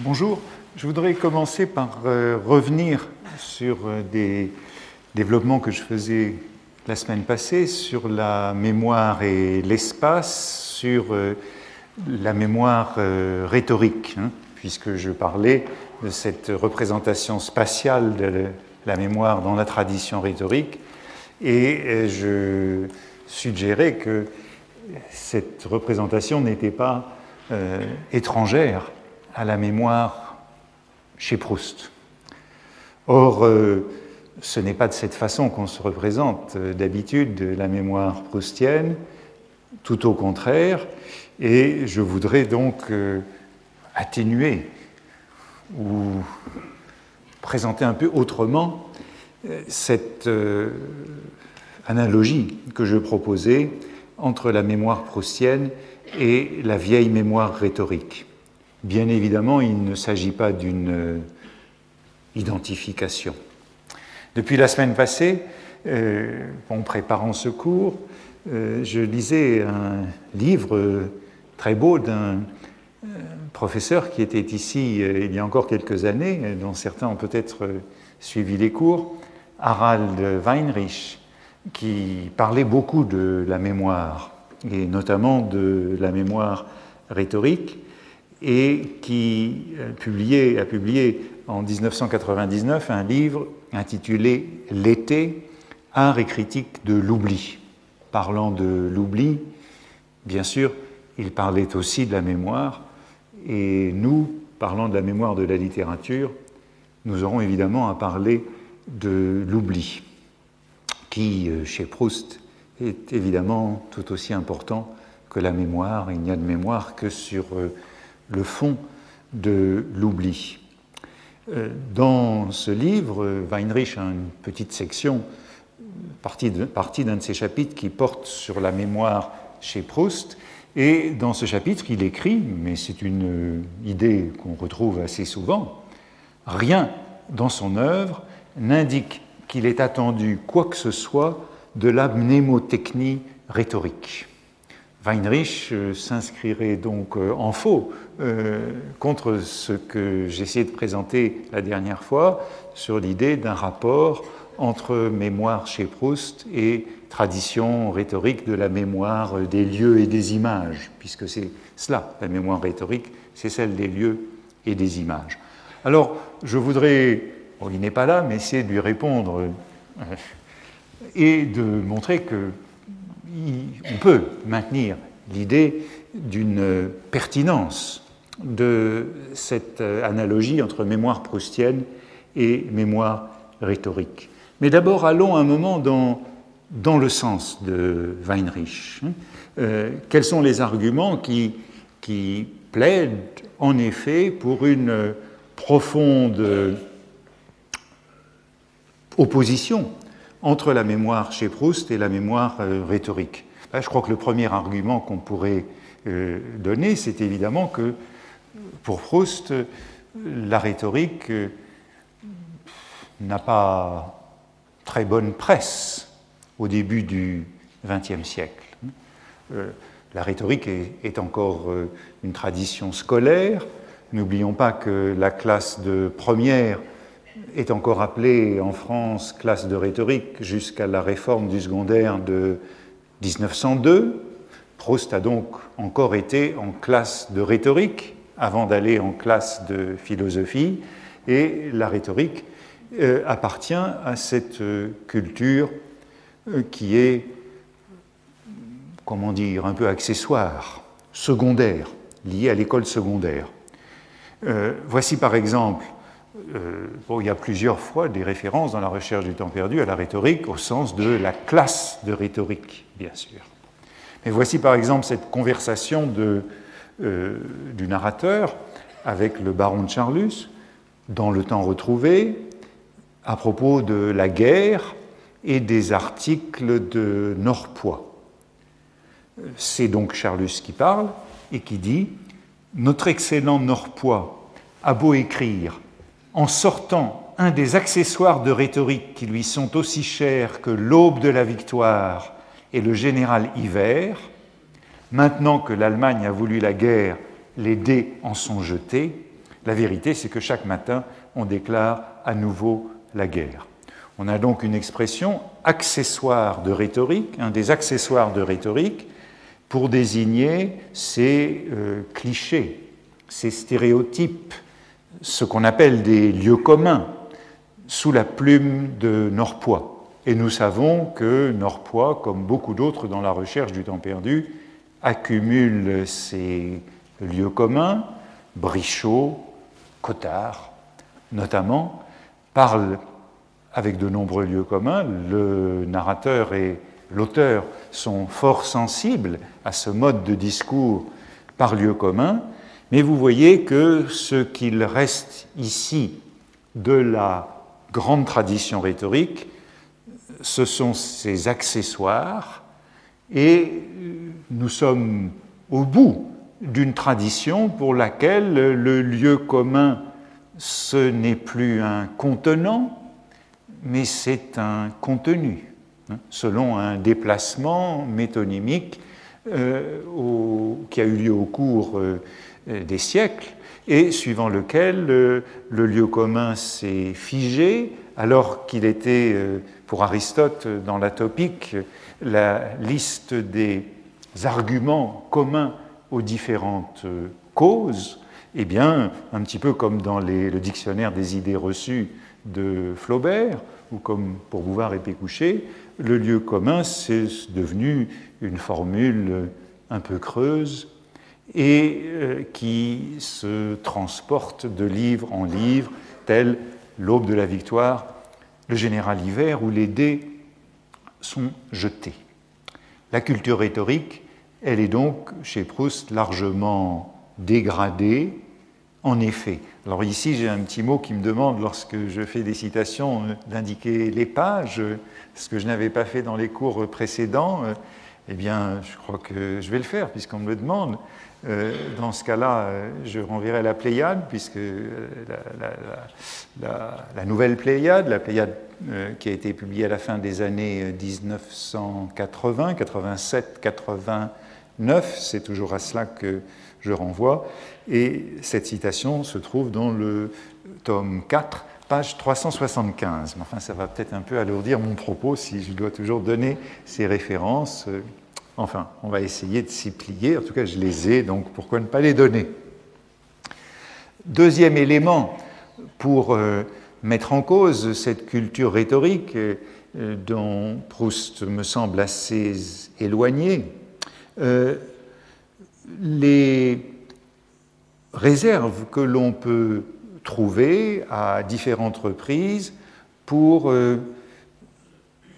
Bonjour, je voudrais commencer par euh, revenir sur euh, des développements que je faisais la semaine passée sur la mémoire et l'espace, sur euh, la mémoire rhétorique, hein, puisque je parlais de cette représentation spatiale de la mémoire dans la tradition rhétorique, et je suggérais que cette représentation n'était pas étrangère à la mémoire chez Proust. Or, euh, ce n'est pas de cette façon qu'on se représente euh, d'habitude la mémoire proustienne, tout au contraire, et je voudrais donc euh, atténuer ou présenter un peu autrement cette analogie que je proposais entre la mémoire proustienne et la vieille mémoire rhétorique. Bien évidemment, il ne s'agit pas d'une euh, identification. Depuis la semaine passée, euh, en préparant ce cours, euh, je lisais un livre très beau d'un professeur qui était ici il y a encore quelques années, dont certains ont peut-être suivi les cours, Harald Weinrich, qui parlait beaucoup de la mémoire, et notamment de la mémoire rhétorique, et qui a publié en 1999 un livre intitulé L'été, art et critique de l'oubli. Parlant de l'oubli, bien sûr, il parlait aussi de la mémoire, et nous, parlant de la mémoire de la littérature, nous aurons évidemment à parler de l'oubli, qui, euh, chez Proust, est évidemment tout aussi important que la mémoire. Il n'y a de mémoire que sur euh, le fond de l'oubli. Euh, dans ce livre, Weinrich a une petite section, partie d'un de, ses chapitres qui porte sur la mémoire chez Proust. Et dans ce chapitre, il écrit, mais c'est une idée qu'on retrouve assez souvent, rien dans son œuvre n'indique qu'il ait attendu quoi que ce soit de la mnémotechnie rhétorique. Weinrich euh, s'inscrirait donc euh, en faux euh, contre ce que j'essayais de présenter la dernière fois sur l'idée d'un rapport entre mémoire chez Proust et tradition rhétorique de la mémoire des lieux et des images, puisque c'est cela, la mémoire rhétorique, c'est celle des lieux et des images. Alors, je voudrais, il n'est pas là, mais essayer de lui répondre et de montrer que on peut maintenir l'idée d'une pertinence de cette analogie entre mémoire proustienne et mémoire rhétorique. Mais d'abord, allons un moment dans, dans le sens de Weinrich. Euh, quels sont les arguments qui, qui plaident en effet pour une profonde opposition entre la mémoire chez Proust et la mémoire euh, rhétorique. je crois que le premier argument qu'on pourrait euh, donner, c'est évidemment que pour Proust, la rhétorique euh, n'a pas très bonne presse au début du XXe siècle. La rhétorique est encore une tradition scolaire. N'oublions pas que la classe de première est encore appelée en France classe de rhétorique jusqu'à la réforme du secondaire de 1902. Proust a donc encore été en classe de rhétorique avant d'aller en classe de philosophie, et la rhétorique euh, appartient à cette euh, culture euh, qui est, comment dire, un peu accessoire, secondaire, liée à l'école secondaire. voici par exemple euh, il y a plusieurs fois des références dans la recherche du temps perdu à la rhétorique au sens de la classe de rhétorique, bien sûr. Mais voici par exemple cette conversation euh, du narrateur avec le baron de Charlus dans le temps retrouvé à propos de la guerre et des articles de Norpois. C'est donc Charlus qui parle et qui dit Notre excellent Norpois a beau écrire en sortant un des accessoires de rhétorique qui lui sont aussi chers que l'aube de la victoire et le général hiver, maintenant que l'Allemagne a voulu la guerre, les dés en sont jetés, La vérité, c'est que chaque matin, on déclare à nouveau la guerre. On a donc une expression accessoire de rhétorique, un des accessoires de rhétorique, pour désigner ces euh, clichés, ces stéréotypes, ce qu'on appelle des lieux communs, sous la plume de Norpois. Et nous savons que Norpois, comme beaucoup d'autres dans la recherche du temps perdu, accumule ces lieux communs, Brichot, Cotard notamment, parle avec de nombreux lieux communs. Le narrateur et l'auteur sont fort sensibles à ce mode de discours par lieu commun, mais vous voyez que ce qu'il reste ici de la grande tradition rhétorique, ce sont ces accessoires, et nous sommes au bout d'une tradition pour laquelle le lieu commun, ce n'est plus un contenant, mais c'est un contenu, hein, selon un déplacement métonymique euh, qui a eu lieu au cours euh, des siècles et suivant lequel euh, le lieu commun s'est figé, alors qu'il était, pour Aristote, dans la topique, la liste des arguments communs aux différentes causes, eh bien, un petit peu comme dans le dictionnaire des idées reçues de Flaubert, ou comme pour Bouvard et Pécouché, le lieu commun, c'est devenu une formule un peu creuse et euh, qui se transporte de livre en livre, tel L'aube de la victoire, le général hiver, où les dés sont jetés. La culture rhétorique, elle est donc chez Proust largement dégradée, en effet. Alors ici, j'ai un petit mot qui me demande, lorsque je fais des citations, euh, d'indiquer les pages, ce que je n'avais pas fait dans les cours précédents. Euh, eh bien, je crois que je vais le faire, puisqu'on me le demande. Euh, dans ce cas-là, je renverrai la Pléiade, puisque la, nouvelle Pléiade, la Pléiade qui a été publiée à la fin des années 1980, 87, 89, c'est toujours à cela que je renvoie. Et cette citation se trouve dans le tome 4, page 375. Mais enfin, ça va peut-être un peu alourdir mon propos si je dois toujours donner ces références. Enfin, on va essayer de s'y plier. En tout cas, je les ai, donc pourquoi ne pas les donner? Deuxième élément pour euh, mettre en cause cette culture rhétorique euh, dont Proust me semble assez éloigné, euh, les réserves que l'on peut trouver à différentes reprises pour euh,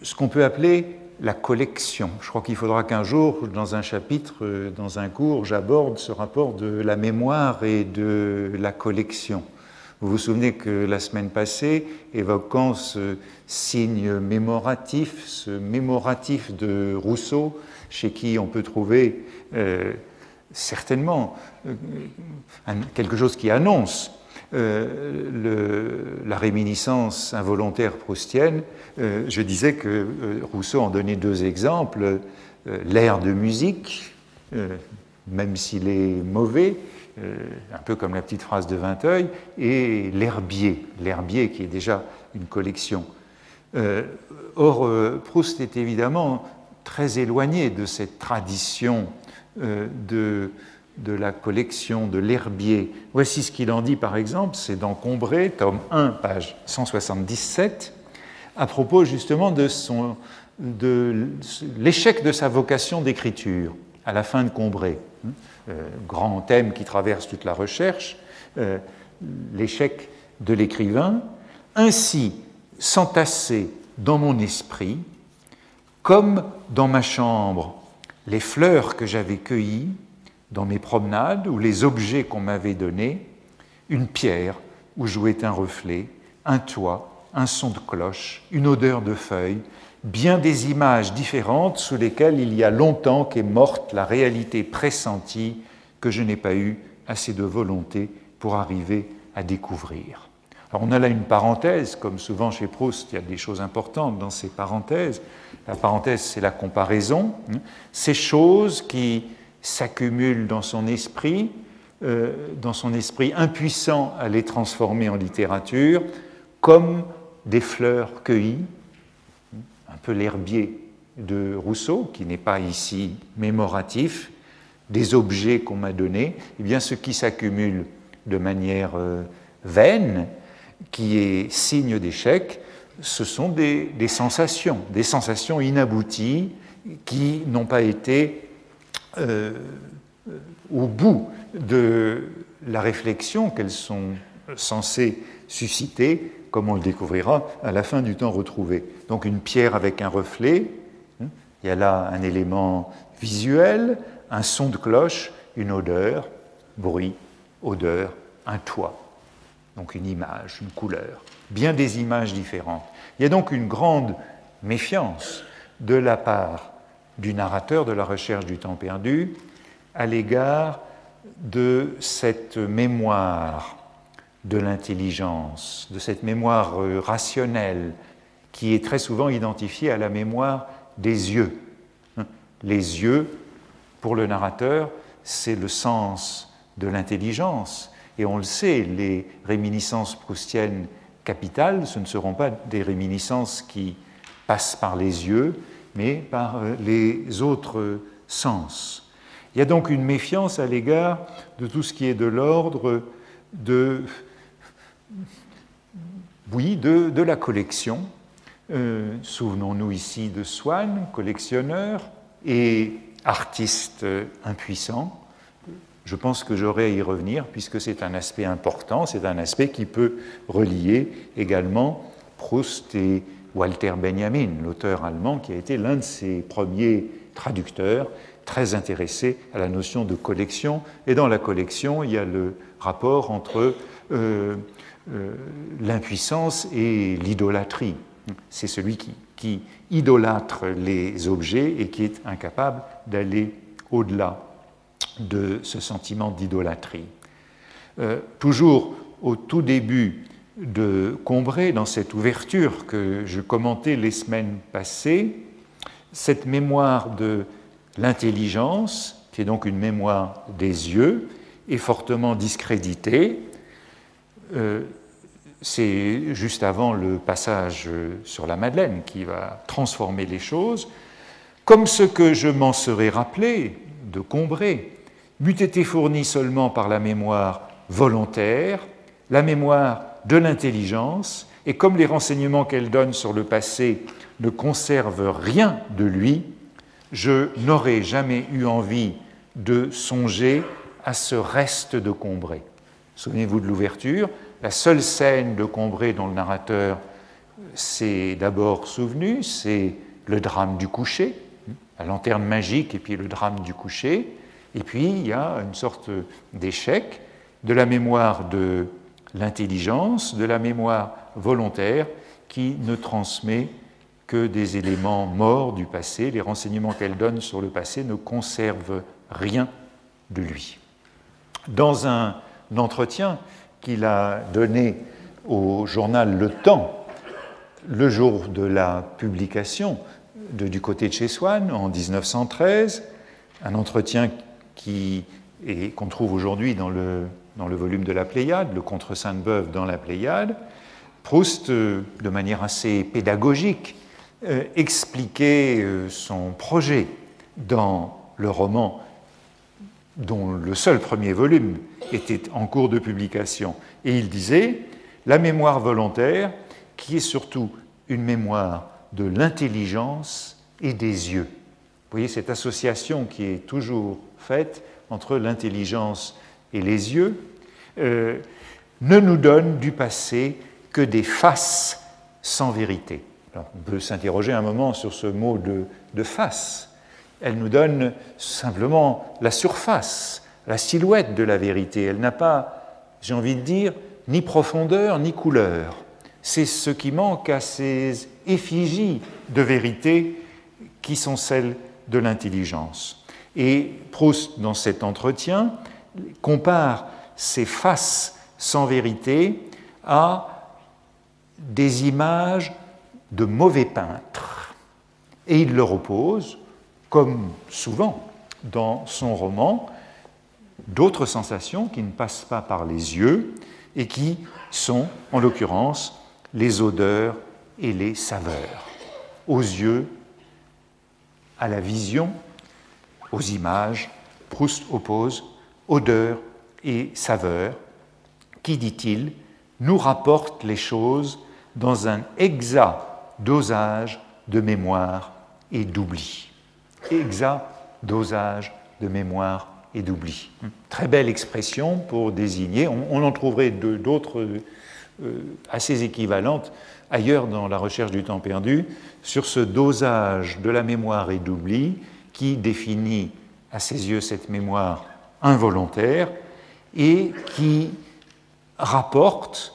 ce qu'on peut appeler la collection. Je crois qu'il faudra qu'un jour, dans un chapitre, euh, dans un cours, j'aborde ce rapport de la mémoire et de la collection. Vous vous souvenez que la semaine passée, évoquant ce signe mémoratif, ce mémoratif de Rousseau, chez qui on peut trouver euh, certainement quelque chose qui annonce euh, la réminiscence involontaire proustienne. Euh, je disais que Rousseau en donnait deux exemples, l'air de musique, même s'il est mauvais, un peu comme la petite phrase de Vinteuil, et l'herbier, l'herbier qui est déjà une collection. or, Proust est évidemment très éloigné de cette tradition euh, de, de la collection de l'herbier. Voici ce qu'il en dit par exemple, c'est dans Combré, tome 1, page 177, à propos justement de, de l'échec de sa vocation d'écriture à la fin de Combré. Euh, grand thème qui traverse toute la recherche, euh, l'échec de l'écrivain, ainsi s'entasser dans mon esprit, comme dans ma chambre les fleurs que j'avais cueillies dans mes promenades ou les objets qu'on m'avait donnés, une pierre où jouait un reflet, un toit, un son de cloche, une odeur de feuilles, bien des images différentes sous lesquelles il y a longtemps qu'est morte la réalité pressentie que je n'ai pas eu assez de volonté pour arriver à découvrir. Alors on a là une parenthèse, comme souvent chez Proust, il y a des choses importantes dans ces parenthèses. La parenthèse, c'est la comparaison. Ces choses qui s'accumulent dans son esprit euh, dans son esprit impuissant à les transformer en littérature, comme des fleurs cueillies, un peu l'herbier de Rousseau, qui n'est pas ici mémoratif, des objets qu'on m'a donnés, eh bien ce qui s'accumule de manière euh, vaine, qui est signe d'échec, ce sont des, sensations, des sensations inabouties qui n'ont pas été euh, au bout de la réflexion qu'elles sont censées susciter, comme on le découvrira à la fin du temps retrouvé. Donc une pierre avec un reflet, hein, il y a là un élément visuel, un son de cloche, une odeur, bruit, odeur, un toit. Donc une image, une couleur, bien des images différentes. Il y a donc une grande méfiance de la part du narrateur de la recherche du temps perdu à l'égard de cette mémoire de l'intelligence, de cette mémoire euh, rationnelle qui est très souvent identifiée à la mémoire des yeux. Hein, les yeux, pour le narrateur, c'est le sens de l'intelligence. Et on le sait, les réminiscences proustiennes capitales, ce ne seront pas des réminiscences qui passent par les yeux, mais par euh, les autres sens. Il y a donc une méfiance à l'égard de tout ce qui est de l'ordre de, oui, de, la collection. Euh, souvenons-nous ici de Swann, collectionneur et artiste impuissant. Je pense que j'aurai à y revenir puisque c'est un aspect important, c'est un aspect qui peut relier également Proust et Walter Benjamin, l'auteur allemand qui a été l'un de ses premiers traducteurs très intéressé à la notion de collection. Et dans la collection, il y a le rapport entre euh, euh, l'impuissance et l'idolâtrie. C'est celui qui, idolâtre les objets et qui est incapable d'aller au-delà de ce sentiment d'idolâtrie. Euh, toujours au tout début de Combray, dans cette ouverture que je commentais les semaines passées, cette mémoire de L'intelligence, qui est donc une mémoire des yeux, est fortement discréditée. Euh, c'est juste avant le passage sur la Madeleine qui va transformer les choses. Comme ce que je m'en serais rappelé de Combray, m'eût été fourni seulement par la mémoire volontaire, la mémoire de l'intelligence, et comme les renseignements qu'elle donne sur le passé ne conservent rien de lui, je n'aurais jamais eu envie de songer à ce reste de Combray. Souvenez-vous de l'ouverture, la seule scène de Combray dont le narrateur s'est d'abord souvenu, c'est le drame du coucher, la lanterne magique et puis le drame du coucher. Et puis il y a une sorte d'échec de la mémoire de l'intelligence, de la mémoire volontaire qui ne transmet que des éléments morts du passé. Les renseignements qu'elle donne sur le passé ne conservent rien de lui. Dans un entretien qu'il a donné au journal Le Temps, le jour de la publication du côté de chez Swann en 1913, un entretien qui qu'on trouve aujourd'hui dans le, dans le volume de la Pléiade, le Contre Sainte-Beuve dans la Pléiade, Proust, euh, de manière assez pédagogique, euh, expliquer euh, son projet dans le roman dont le seul premier volume était en cours de publication. Et il disait, la mémoire volontaire, qui est surtout une mémoire de l'intelligence et des yeux. Vous voyez cette association qui est toujours faite entre l'intelligence et les yeux, euh, ne nous donne du passé que des faces sans vérité on peut s'interroger un moment sur ce mot de, face. Elle nous donne simplement la surface, la silhouette de la vérité. Elle n'a pas, j'ai envie de dire, ni profondeur ni couleur. C'est ce qui manque à ces effigies de vérité qui sont celles de l'intelligence. Et Proust, dans cet entretien, compare ces faces sans vérité à des images de mauvais peintres. Et il leur oppose, comme souvent dans son roman, d'autres sensations qui ne passent pas par les yeux et qui sont, en l'occurrence, les odeurs et les saveurs. Aux yeux, à la vision, aux images, Proust oppose odeur et saveur, qui, dit-il, nous rapporte les choses dans un exact dosage de mémoire et d'oubli. Exact dosage de mémoire et d'oubli. Très belle expression pour désigner, on, en trouverait d'autres euh, assez équivalentes ailleurs dans la recherche du temps perdu, sur ce dosage de la mémoire et d'oubli qui définit à ses yeux cette mémoire involontaire et qui rapporte,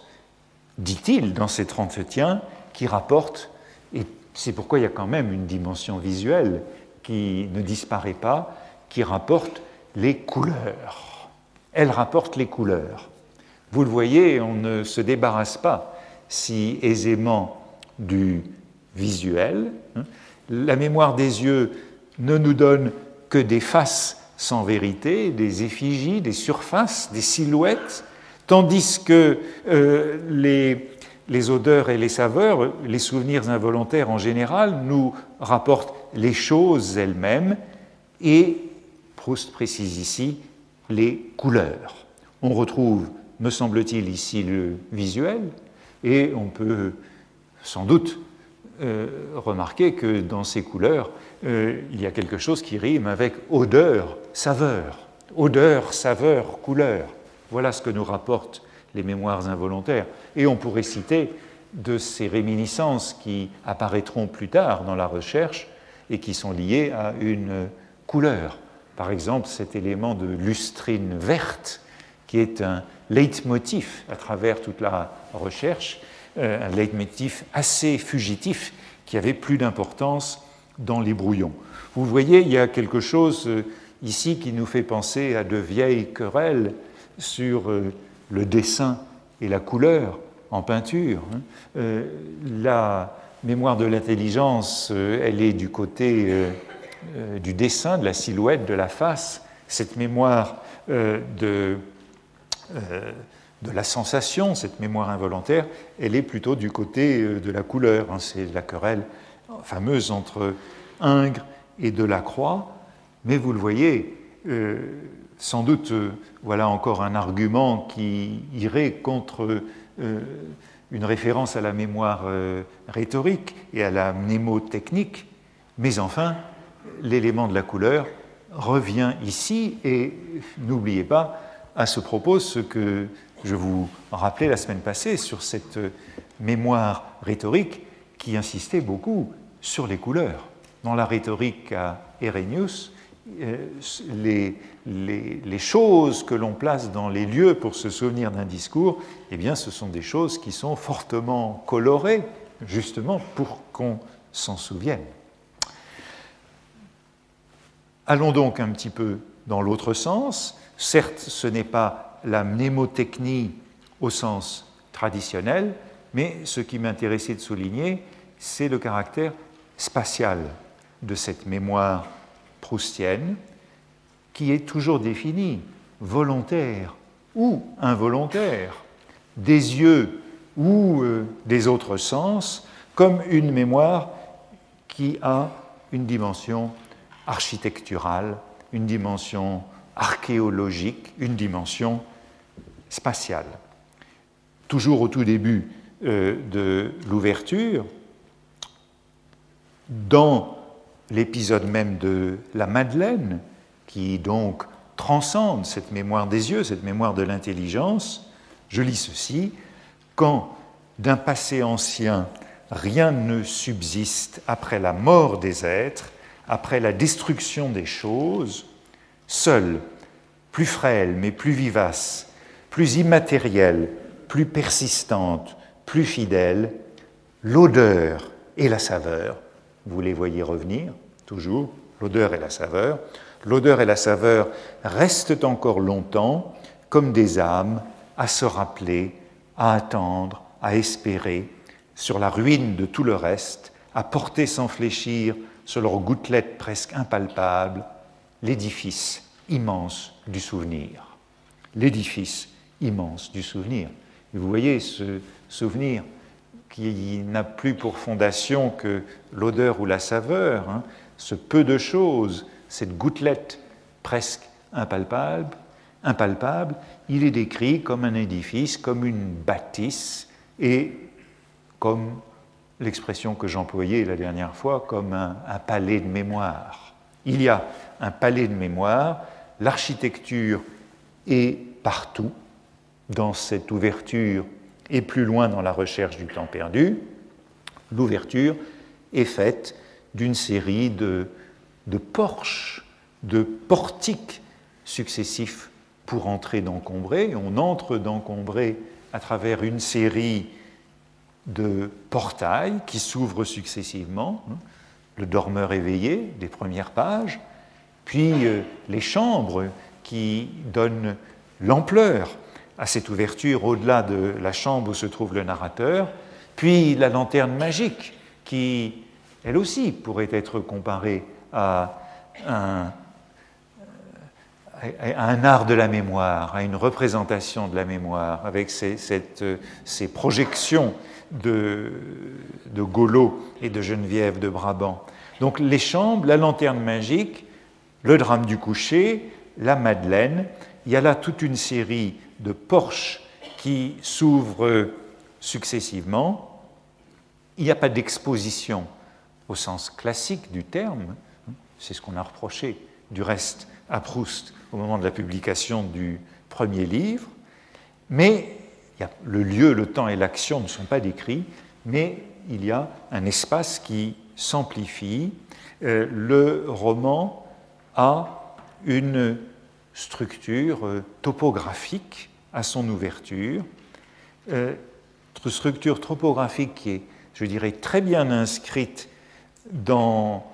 dit-il dans cet entretien, qui rapporte, et c'est pourquoi il y a quand même une dimension visuelle qui ne disparaît pas, qui rapporte les couleurs. Elle rapporte les couleurs. Vous le voyez, on ne se débarrasse pas si aisément du visuel. La mémoire des yeux ne nous donne que des faces sans vérité, des effigies, des surfaces, des silhouettes, tandis que euh, les, les odeurs et les saveurs, les souvenirs involontaires en général, nous rapportent les choses elles-mêmes et, Proust précise ici, les couleurs. On retrouve, me semble-t-il, ici le visuel et on peut sans doute euh, remarquer que dans ces couleurs, euh, il y a quelque chose qui rime avec odeur, saveur. Odeur, saveur, couleur. Voilà ce que nous rapportent les mémoires involontaires. Et on pourrait citer de ces réminiscences qui apparaîtront plus tard dans la recherche et qui sont liées à une couleur. Par exemple, cet élément de lustrine verte qui est un leitmotiv à travers toute la recherche, un leitmotiv assez fugitif qui avait plus d'importance dans les brouillons. Vous voyez, il y a quelque chose euh, ici qui nous fait penser à de vieilles querelles sur euh, le dessin et la couleur en peinture. Hein. Euh, la mémoire de l'intelligence, elle est du côté du dessin, de la silhouette, de la face. Cette mémoire de, de la sensation, cette mémoire involontaire, elle est plutôt du côté de la couleur. Hein. C'est la querelle fameuse entre Ingres et Delacroix, mais vous le voyez, euh, sans doute, euh, voilà encore un argument qui irait contre euh, une référence à la mémoire rhétorique et à la mnémotechnique, mais enfin, l'élément de la couleur revient ici, et n'oubliez pas à ce propos ce que je vous rappelais la semaine passée sur cette mémoire rhétorique qui insistait beaucoup sur les couleurs. Dans la rhétorique à Erenius, euh, les, les, choses que l'on place dans les lieux pour se souvenir d'un discours, eh bien, ce sont des choses qui sont fortement colorées, justement pour qu'on s'en souvienne. Allons donc un petit peu dans l'autre sens. Certes, ce n'est pas la mnémotechnie au sens traditionnel, mais ce qui m'intéressait de souligner, c'est le caractère spatiale de cette mémoire proustienne qui est toujours définie, volontaire ou involontaire, des yeux ou euh, des autres sens, comme une mémoire qui a une dimension architecturale, une dimension archéologique, une dimension spatiale. Toujours au tout début euh, de l'ouverture, dans l'épisode même de la Madeleine, qui donc transcende cette mémoire des yeux, cette mémoire de l'intelligence, je lis ceci, quand d'un passé ancien rien ne subsiste après la mort des êtres, après la destruction des choses, seul, plus frêle mais plus vivace, plus immatérielle, plus persistante, plus fidèle, l'odeur et la saveur vous les voyez revenir, toujours, l'odeur et la saveur. L'odeur et la saveur restent encore longtemps comme des âmes à se rappeler, à attendre, à espérer, sur la ruine de tout le reste, à porter sans fléchir sur leurs gouttelettes presque impalpables l'édifice immense du souvenir. L'édifice immense du souvenir. Vous voyez ce souvenir qui n'a plus pour fondation que l'odeur ou la saveur, hein, ce peu de choses, cette gouttelette presque impalpable, impalpable, il est décrit comme un édifice, comme une bâtisse et comme l'expression que j'employais la dernière fois, comme un, un palais de mémoire. Il y a un palais de mémoire, l'architecture est partout dans cette ouverture et plus loin dans la recherche du temps perdu, l'ouverture est faite d'une série de, porches, de portiques successifs pour entrer dans Combray. On entre dans Combray à travers une série de portails qui s'ouvrent successivement, hein. le dormeur éveillé des premières pages, puis euh, les chambres qui donnent l'ampleur à cette ouverture au-delà de la chambre où se trouve le narrateur, puis la lanterne magique qui, elle aussi, pourrait être comparée à un, un art de la mémoire, à une représentation de la mémoire, avec ces, ces projections de, de Golo et de Geneviève de Brabant. Donc les chambres, la lanterne magique, le drame du coucher, la Madeleine, il y a là toute une série de porches qui s'ouvrent successivement. Il n'y a pas d'exposition au sens classique du terme, c'est ce qu'on a reproché du reste à Proust au moment de la publication du premier livre, mais le lieu, le temps et l'action ne sont pas décrits, mais il y a un espace qui s'amplifie. Euh, le roman a une structure euh, topographique à son ouverture, euh, structure topographique qui est, je dirais, très bien inscrite dans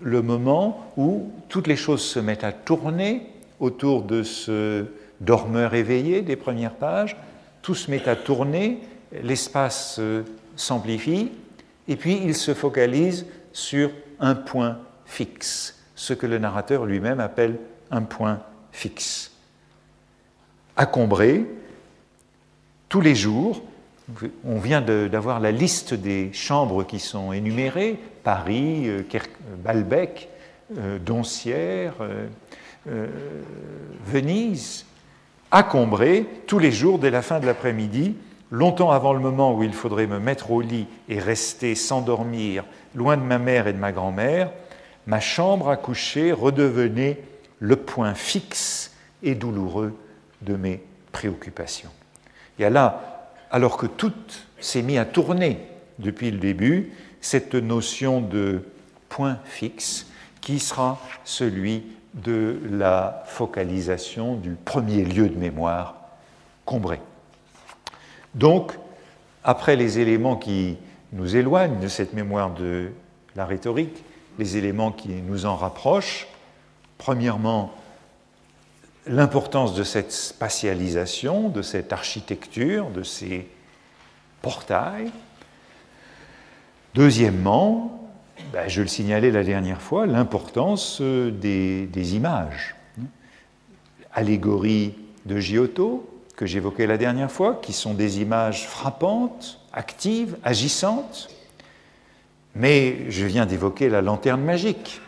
le moment où toutes les choses se mettent à tourner autour de ce dormeur éveillé des premières pages, tout se met à tourner, l'espace euh, s'amplifie, et puis il se focalise sur un point fixe, ce que le narrateur lui-même appelle un point fixe. À Combray, tous les jours, on vient d'avoir la liste des chambres qui sont énumérées, Paris, euh, Balbec, euh, Doncières, Venise, à Combray, tous les jours, dès la fin de l'après-midi, longtemps avant le moment où il faudrait me mettre au lit et rester sans dormir, loin de ma mère et de ma grand-mère, ma chambre à coucher redevenait le point fixe et douloureux de mes préoccupations. Il y a là, alors que tout s'est mis à tourner depuis le début, cette notion de point fixe qui sera celui de la focalisation du premier lieu de mémoire, Combray. Donc, après les éléments qui nous éloignent de cette mémoire de la rhétorique, les éléments qui nous en rapprochent, premièrement, l'importance de cette spatialisation, de cette architecture, de ces portails. Deuxièmement, ben, je le signalais la dernière fois, l'importance euh, des, images. Allégorie de Giotto, que j'évoquais la dernière fois, qui sont des images frappantes, actives, agissantes. Mais je viens d'évoquer la lanterne magique,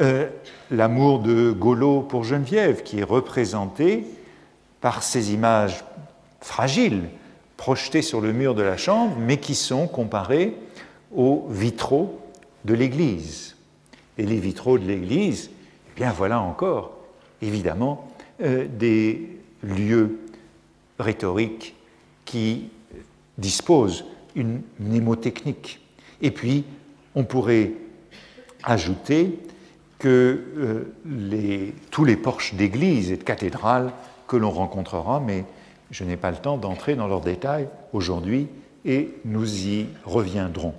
euh, l'amour de Golo pour Geneviève, qui est représenté par ces images fragiles, projetées sur le mur de la chambre, mais qui sont comparées aux vitraux de l'Église. Et les vitraux de l'Église, eh bien voilà encore, évidemment, euh, des lieux rhétoriques qui disposent une mnémotechnique. Et puis, on pourrait ajouter que euh, tous les porches d'église et de cathédrales que l'on rencontrera, mais je n'ai pas le temps d'entrer dans leurs détails aujourd'hui et nous y reviendrons.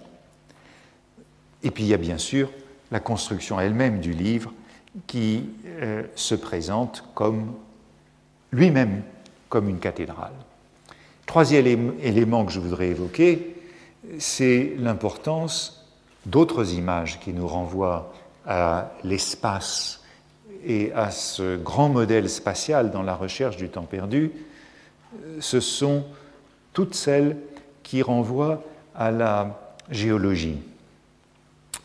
Et puis il y a bien sûr la construction elle-même du livre qui euh, se présente comme lui-même comme une cathédrale. Troisième élément que je voudrais évoquer, c'est l'importance d'autres images qui nous renvoient à l'espace et à ce grand modèle spatial dans la recherche du temps perdu, ce sont toutes celles qui renvoient à la géologie,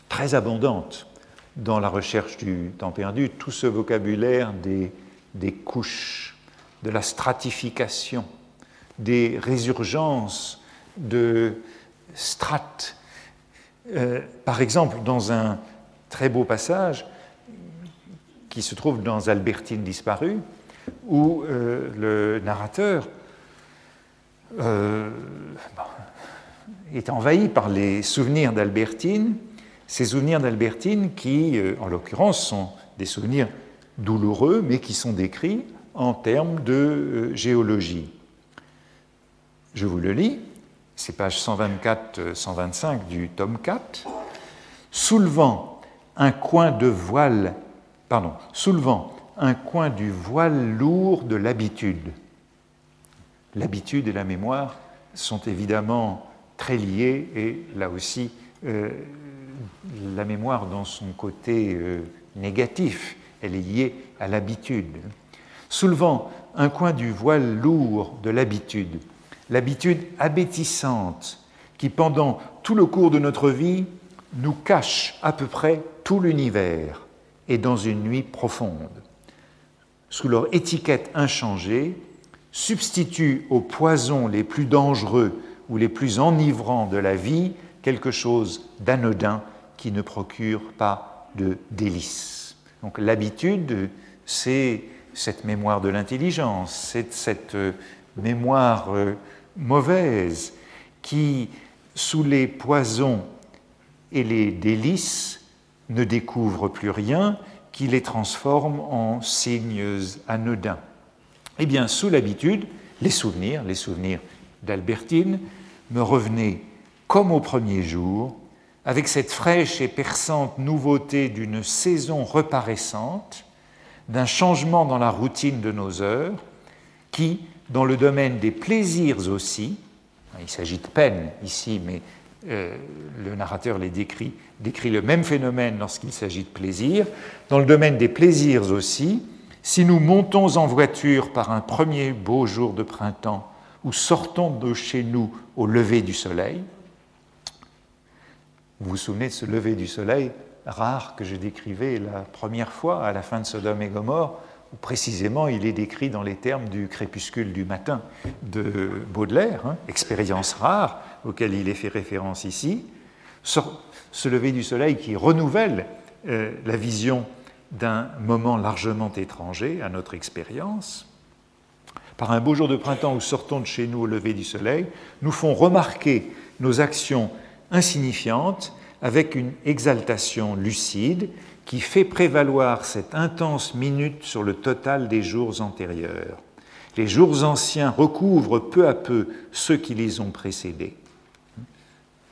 très abondante dans la recherche du temps perdu, tout ce vocabulaire des, des couches, de la stratification, des résurgences de strates. Euh, par exemple, dans un très beau passage qui se trouve dans Albertine disparue, où euh, le narrateur euh, est envahi par les souvenirs d'Albertine, ces souvenirs d'Albertine qui, en l'occurrence, sont des souvenirs douloureux, mais qui sont décrits en termes de géologie. Je vous le lis, c'est page 124-125 du tome 4. Soulevant un coin de voile, pardon, soulevant un coin du voile lourd de l'habitude. L'habitude et la mémoire sont évidemment très liées et là aussi euh, la mémoire dans son côté euh, négatif, elle est liée à l'habitude. Soulevant un coin du voile lourd de l'habitude, l'habitude abétissante qui, pendant tout le cours de notre vie, nous cache à peu près tout l'univers et dans une nuit profonde. Sous leur étiquette inchangée, substitue aux poisons les plus dangereux ou les plus enivrants de la vie quelque chose d'anodin qui ne procure pas de délices. Donc l'habitude, c'est cette mémoire de l'intelligence, c'est cette mémoire euh, mauvaise qui, sous les poisons et les délices, ne découvre plus rien, qui les transforme en signes anodins. Eh bien, sous l'habitude, les souvenirs, les souvenirs d'Albertine, me revenaient comme au premier jour, avec cette fraîche et perçante nouveauté d'une saison reparaissante, d'un changement dans la routine de nos heures, qui, dans le domaine des plaisirs aussi, il s'agit de peine ici, mais euh, le narrateur les décrit, décrit le même phénomène lorsqu'il s'agit de plaisir, dans le domaine des plaisirs aussi, si nous montons en voiture par un premier beau jour de printemps ou sortons de chez nous au lever du soleil, vous vous souvenez de ce lever du soleil rare que je décrivais la première fois à la fin de Sodome et Gomorre, où précisément il est décrit dans les termes du crépuscule du matin de Baudelaire, hein, expérience rare auquel il est fait référence ici, ce lever du soleil qui renouvelle euh, la vision d'un moment largement étranger à notre expérience. Par un beau jour de printemps où sortons de chez nous au lever du soleil, nous font remarquer nos actions insignifiantes avec une exaltation lucide qui fait prévaloir cette intense minute sur le total des jours antérieurs. Les jours anciens recouvrent peu à peu ceux qui les ont précédés.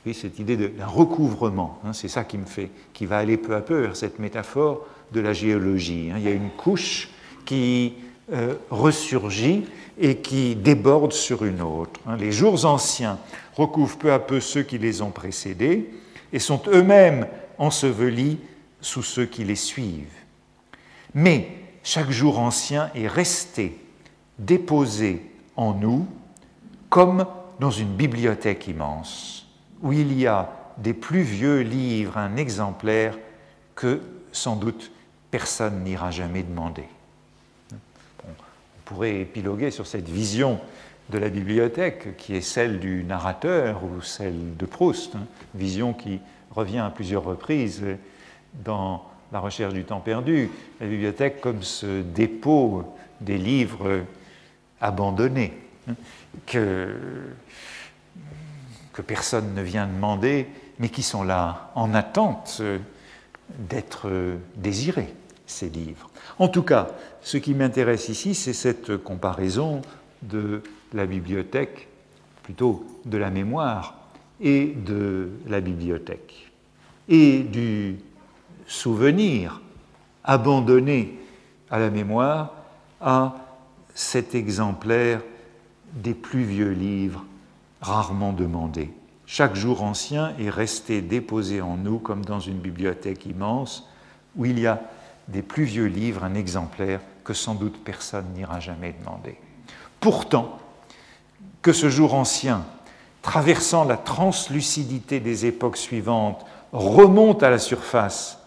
Cette idée d'un recouvrement, hein, c'est ça qui me fait, qui va aller peu à peu vers cette métaphore de la géologie. Hein. Il y a une couche qui euh, ressurgit et qui déborde sur une autre. Hein. Les jours anciens recouvrent peu à peu ceux qui les ont précédés et sont eux-mêmes ensevelis sous ceux qui les suivent. Mais chaque jour ancien est resté, déposé en nous, comme dans une bibliothèque immense, où il y a des plus vieux livres, un exemplaire que sans doute personne n'ira jamais demander. on pourrait épiloguer sur cette vision de la bibliothèque qui est celle du narrateur ou celle de Proust, hein, vision qui revient à plusieurs reprises dans la recherche du temps perdu, la bibliothèque comme ce dépôt des livres abandonnés, hein, personne ne vient demander, mais qui sont là en attente d'être désirés, ces livres. En tout cas, ce qui m'intéresse ici, c'est cette comparaison de la bibliothèque, plutôt de la mémoire, et de la bibliothèque, et du souvenir abandonné à la mémoire à cet exemplaire des plus vieux livres rarement demandés. Chaque jour ancien est resté déposé en nous comme dans une bibliothèque immense où il y a des plus vieux livres un exemplaire que sans doute personne n'ira jamais demander. Pourtant, que ce jour ancien, traversant la translucidité des époques suivantes, remonte à la surface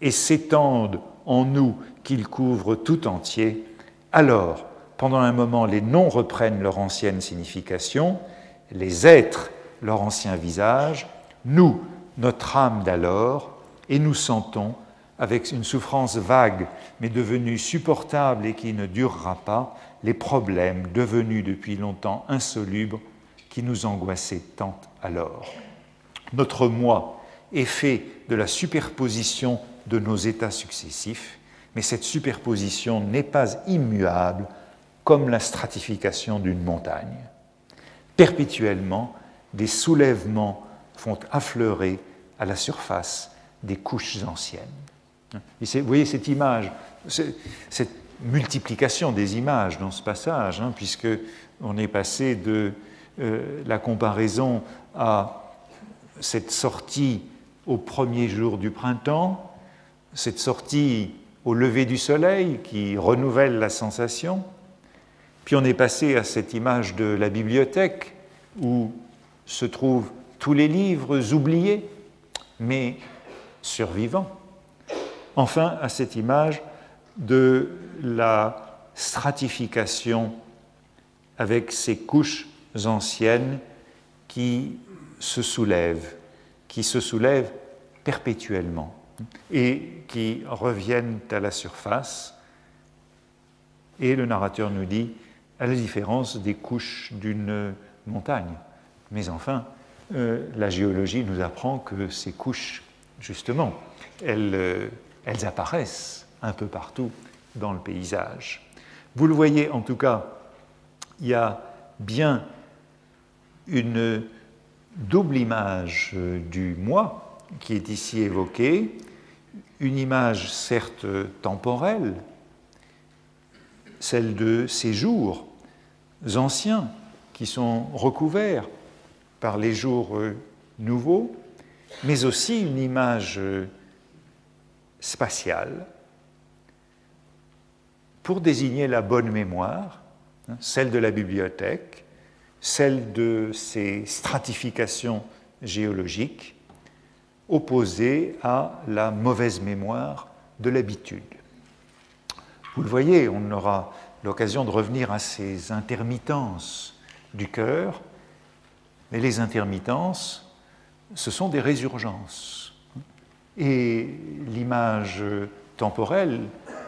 et s'étende en nous qu'il couvre tout entier, alors, pendant un moment, les noms reprennent leur ancienne signification, les êtres leur ancien visage, nous, notre âme d'alors, et nous sentons, avec une souffrance vague mais devenue supportable et qui ne durera pas, les problèmes devenus depuis longtemps insolubles qui nous angoissaient tant alors. Notre moi est fait de la superposition de nos états successifs, mais cette superposition n'est pas immuable comme la stratification d'une montagne. Perpétuellement, des soulèvements font affleurer à la surface des couches anciennes. vous voyez cette image, cette multiplication des images dans ce passage, hein, puisque on est passé de euh, la comparaison à cette sortie au premier jour du printemps, cette sortie au lever du soleil qui renouvelle la sensation, puis on est passé à cette image de la bibliothèque où se trouvent tous les livres oubliés, mais survivants. Enfin, à cette image de la stratification avec ces couches anciennes qui se soulèvent, qui se soulèvent perpétuellement et qui reviennent à la surface. Et le narrateur nous dit, à la différence des couches d'une montagne. Mais enfin, euh, la géologie nous apprend que ces couches, justement, elles, euh, elles apparaissent un peu partout dans le paysage. Vous le voyez, en tout cas, il y a bien une double image du moi qui est ici évoquée, une image certes temporelle, celle de ces jours anciens qui sont recouverts par les jours nouveaux, mais aussi une image spatiale pour désigner la bonne mémoire, hein, celle de la bibliothèque, celle de ces stratifications géologiques, opposée à la mauvaise mémoire de l'habitude. Vous le voyez, on aura l'occasion de revenir à ces intermittences du cœur, mais les intermittences, ce sont des résurgences. Et l'image temporelle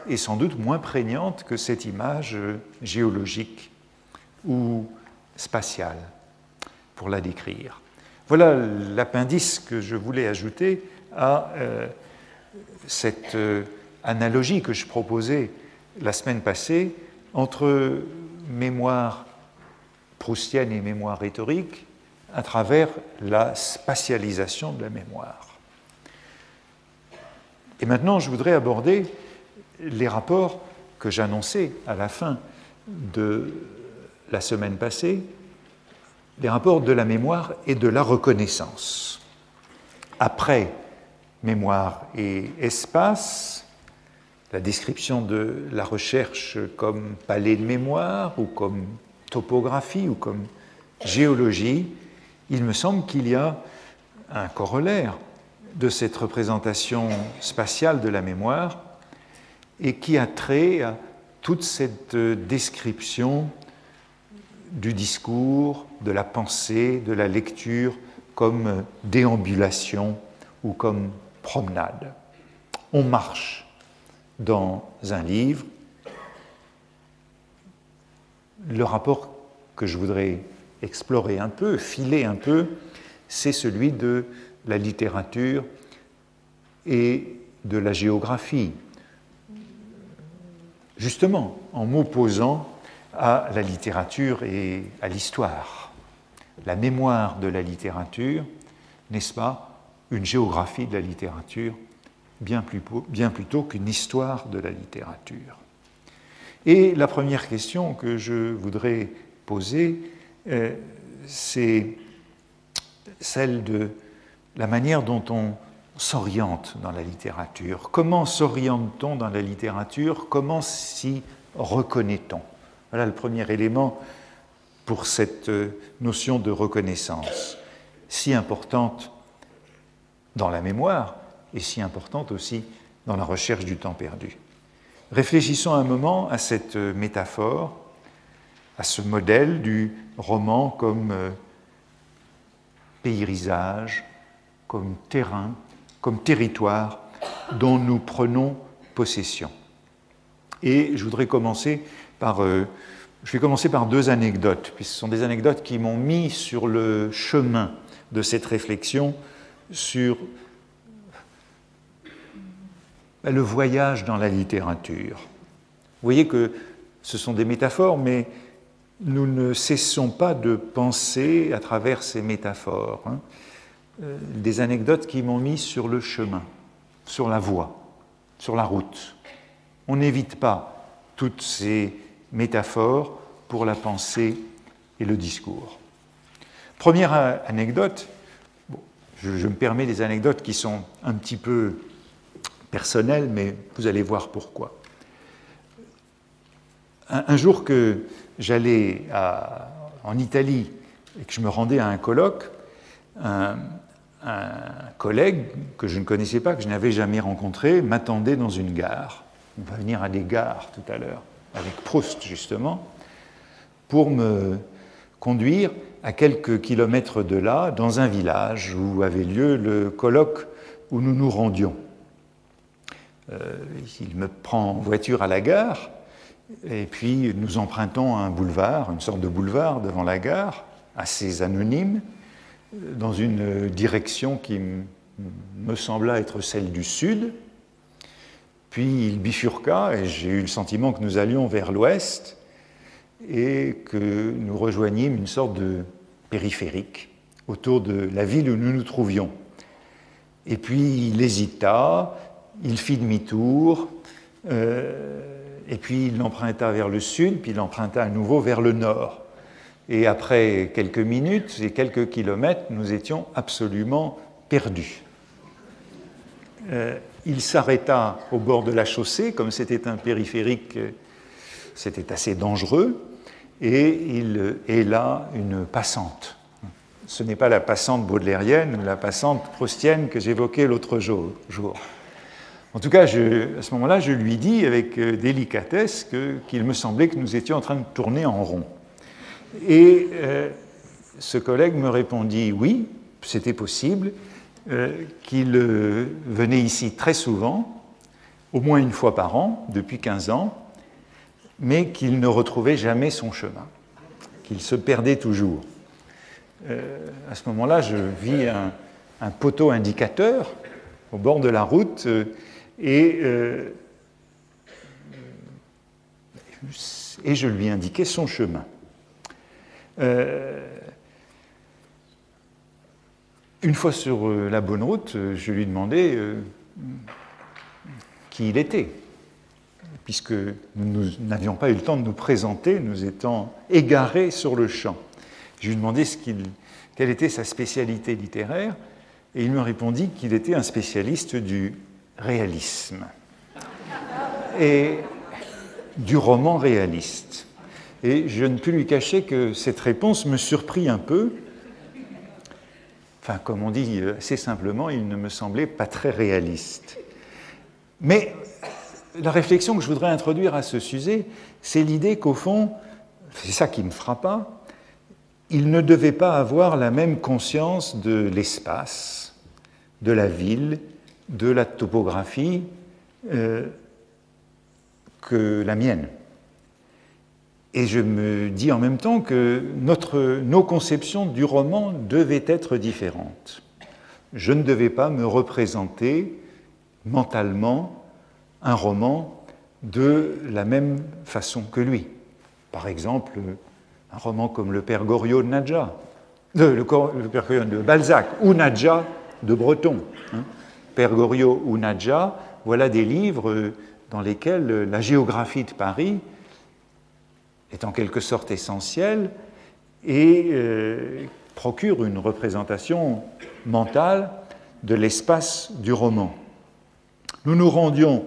est sans doute moins prégnante que cette image géologique ou spatiale pour la décrire. Voilà l'appendice que je voulais ajouter à euh, cette euh, analogie que je proposais la semaine passée entre mémoire proustienne et mémoire rhétorique à travers la spatialisation de la mémoire. Et maintenant, je voudrais aborder les rapports que j'annonçais à la fin de la semaine passée, les rapports de la mémoire et de la reconnaissance. Après mémoire et espace, la description de la recherche comme palais de mémoire ou comme topographie ou comme géologie, il me semble qu'il y a un corollaire de cette représentation spatiale de la mémoire et qui a trait à toute cette description du discours, de la pensée, de la lecture comme déambulation ou comme promenade. On marche dans un livre. Le rapport que je voudrais explorer un peu, filer un peu, c'est celui de la littérature et de la géographie, justement en m'opposant à la littérature et à l'histoire. La mémoire de la littérature, n'est-ce pas, une géographie de la littérature bien, plus, bien qu'une histoire de la littérature. Et la première question que je voudrais poser, euh, c'est celle de la manière dont on s'oriente dans la littérature. Comment s'oriente-t-on dans la littérature? Comment s'y reconnaît-on? Voilà le premier élément pour cette euh, notion de reconnaissance, si importante dans la mémoire et si importante aussi dans la recherche du temps perdu. Réfléchissons un moment à cette euh, métaphore, à ce modèle du roman comme euh, payrisage, comme terrain, comme territoire dont nous prenons possession. Et je voudrais commencer par, euh, je vais commencer par deux anecdotes, puisque ce sont des anecdotes qui m'ont mis sur le chemin de cette réflexion sur le voyage dans la littérature. Vous voyez que ce sont des métaphores, mais nous ne cessons pas de penser à travers ces métaphores. Hein. Euh, des anecdotes qui m'ont mis sur le chemin, sur la voie, sur la route. On n'évite pas toutes ces métaphores pour la pensée et le discours. Première anecdote, je, me permets des anecdotes qui sont un petit peu personnelles, mais vous allez voir pourquoi. Un, jour que j'allais en Italie et que je me rendais à un colloque, un, un collègue que je ne connaissais pas, que je n'avais jamais rencontré, m'attendait dans une gare. On va venir à des gares tout à l'heure, avec Proust justement, pour me conduire à quelques kilomètres de là, dans un village où avait lieu le colloque où nous nous rendions. Euh, il me prend en voiture à la gare, et puis nous empruntons un boulevard, une sorte de boulevard devant la gare, assez anonyme, dans une direction qui me sembla être celle du sud. Puis il bifurqua et j'ai eu le sentiment que nous allions vers l'ouest et que nous rejoignîmes une sorte de périphérique autour de la ville où nous nous trouvions. Et puis il hésita, il fit demi-tour, euh, et puis il emprunta vers le sud, puis il emprunta à nouveau vers le nord. Et après quelques minutes et quelques kilomètres, nous étions absolument perdus. Euh, il s'arrêta au bord de la chaussée, comme c'était un périphérique, c'était assez dangereux, et il là une passante. Ce n'est pas la passante baudelairienne ou la passante proustienne que j'évoquais l'autre jour. En tout cas, à ce moment-là, je lui dis avec euh, délicatesse qu'il me semblait que nous étions en train de tourner en rond. Et euh, ce collègue me répondit oui, c'était possible, euh, qu'il venait ici très souvent, au moins une fois par an, depuis 15 ans, mais qu'il ne retrouvait jamais son chemin, qu'il se perdait toujours. à ce moment-là, je vis un, poteau indicateur au bord de la route et, et je lui indiquais son chemin. Euh, une fois sur euh, la bonne route, euh, je lui demandais qui il était, puisque nous n'avions pas eu le temps de nous présenter, nous étions égarés sur le champ. Je lui demandais quelle était sa spécialité littéraire, et il me répondit qu'il était un spécialiste du réalisme et du roman réaliste. Et je ne puis lui cacher que cette réponse me surprit un peu. Enfin, comme on dit assez simplement, il ne me semblait pas très réaliste. Mais la réflexion que je voudrais introduire à ce sujet, c'est l'idée qu'au fond, c'est ça qui me frappa, il ne devait pas avoir la même conscience de l'espace, de la ville, de la topographie euh, que la mienne. Et je me dis en même temps que notre, nos conceptions du roman devaient être différentes. Je ne devais pas me représenter mentalement un roman de la même façon que lui. Par exemple, un roman comme Le Père Goriot de de Balzac, ou Nadja de Breton. Hein. Père Goriot ou Nadja, voilà des livres dans lesquels la géographie de Paris est en quelque sorte essentiel et euh, procure une représentation mentale de l'espace du roman. Nous nous rendions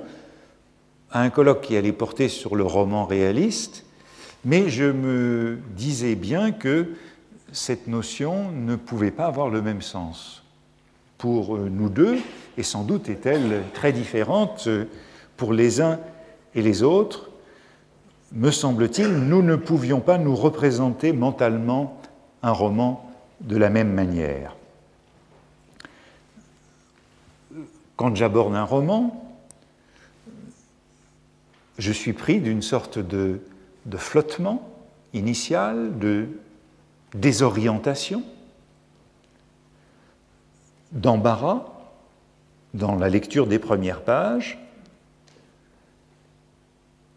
à un colloque qui allait porter sur le roman réaliste, mais je me disais bien que cette notion ne pouvait pas avoir le même sens pour nous deux, et sans doute est-elle très différente pour les uns et les autres. Me semble-t-il, nous ne pouvions pas nous représenter mentalement un roman de la même manière. Quand j'aborde un roman, je suis pris d'une sorte de, de, flottement initial, de désorientation, d'embarras dans la lecture des premières pages,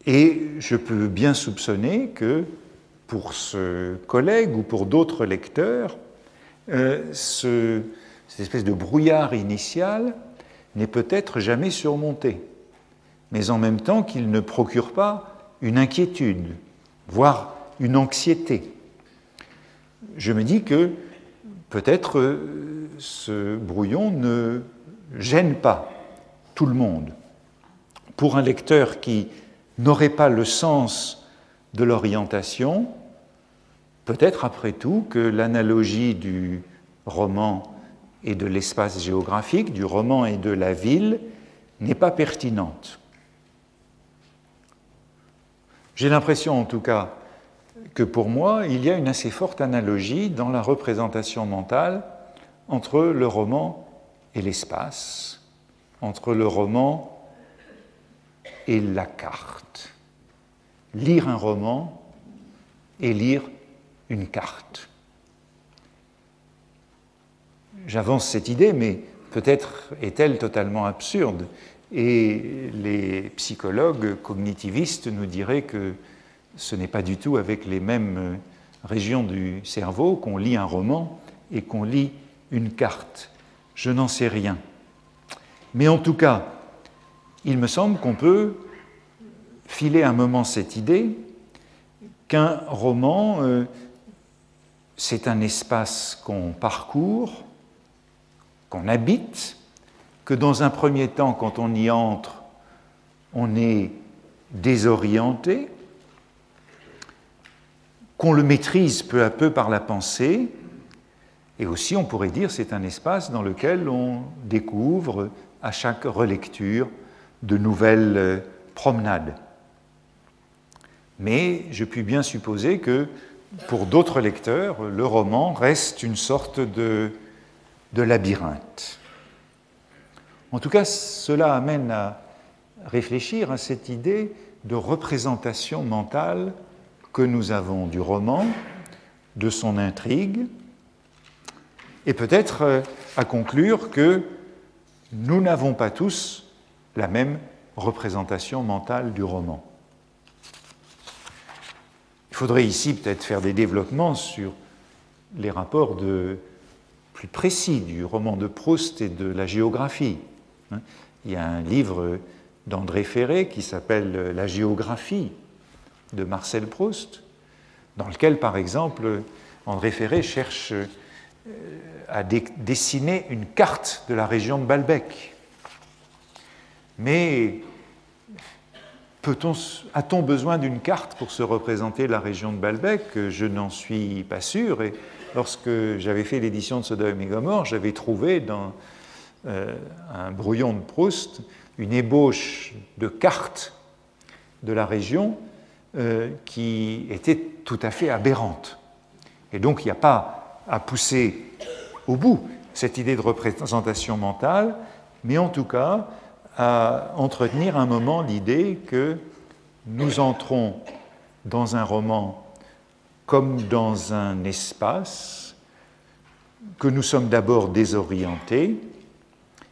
et je peux bien soupçonner que pour ce collègue ou pour d'autres lecteurs, euh, ce, cette espèce de brouillard initial n'est peut-être jamais surmonté, mais en même temps qu'il ne procure pas une inquiétude, voire une anxiété. Je me dis que peut-être euh, ce brouillon ne gêne pas tout le monde. Pour un lecteur qui n'aurait pas le sens de l'orientation, peut-être après tout que l'analogie du roman et de l'espace géographique, du roman et de la ville, n'est pas pertinente. J'ai l'impression en tout cas que pour moi, il y a une assez forte analogie dans la représentation mentale entre le roman et l'espace, entre le roman et la carte. Lire un roman et lire une carte. J'avance cette idée, mais peut-être est-elle totalement absurde. Et les psychologues cognitivistes nous diraient que ce n'est pas du tout avec les mêmes régions du cerveau qu'on lit un roman et qu'on lit une carte. Je n'en sais rien. Mais en tout cas, il me semble qu'on peut filer un moment cette idée qu'un roman, euh, c'est un espace qu'on parcourt, qu'on habite, que dans un premier temps, quand on y entre, on est désorienté, qu'on le maîtrise peu à peu par la pensée, et aussi on pourrait dire c'est un espace dans lequel on découvre à chaque relecture de nouvelles euh, promenades. Mais je puis bien supposer que pour d'autres lecteurs, le roman reste une sorte de, de labyrinthe. En tout cas, cela amène à réfléchir à cette idée de représentation mentale que nous avons du roman, de son intrigue, et peut-être euh, à conclure que nous n'avons pas tous la même représentation mentale du roman. Il faudrait ici peut-être faire des développements sur les rapports plus précis du roman de Proust et de la géographie. Hein. Il y a un livre d'André Ferré qui s'appelle La géographie de Marcel Proust, dans lequel, par exemple, André Ferré cherche euh, à dessiner une carte de la région de Balbec. Mais a-t-on besoin d'une carte pour se représenter la région de Balbec? Je n'en suis pas sûr. Et lorsque j'avais fait l'édition de Sodome et Gomorre, j'avais trouvé dans euh, un brouillon de Proust une ébauche de carte de la région euh, qui était tout à fait aberrante. Et donc il n'y a pas à pousser au bout cette idée de représentation mentale, mais en tout cas à entretenir un moment l'idée que nous entrons dans un roman comme dans un espace, que nous sommes d'abord désorientés,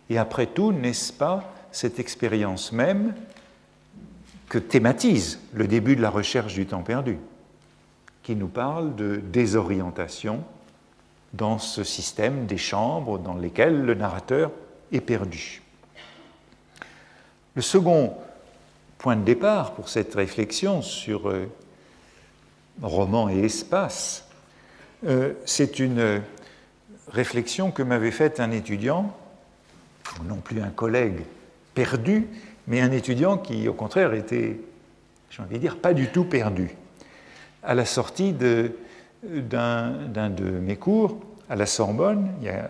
et après tout, n'est-ce pas cette expérience même que thématise le début de la recherche du temps perdu, qui nous parle de désorientation dans ce système des chambres dans lesquelles le narrateur est perdu. Le second point de départ pour cette réflexion sur euh, roman et espace, euh, c'est une réflexion que m'avait faite un étudiant non plus un collègue perdu, mais un étudiant qui, au contraire, était, j'ai envie de dire, pas du tout perdu. À la sortie d'un de, mes cours à la Sorbonne, il y a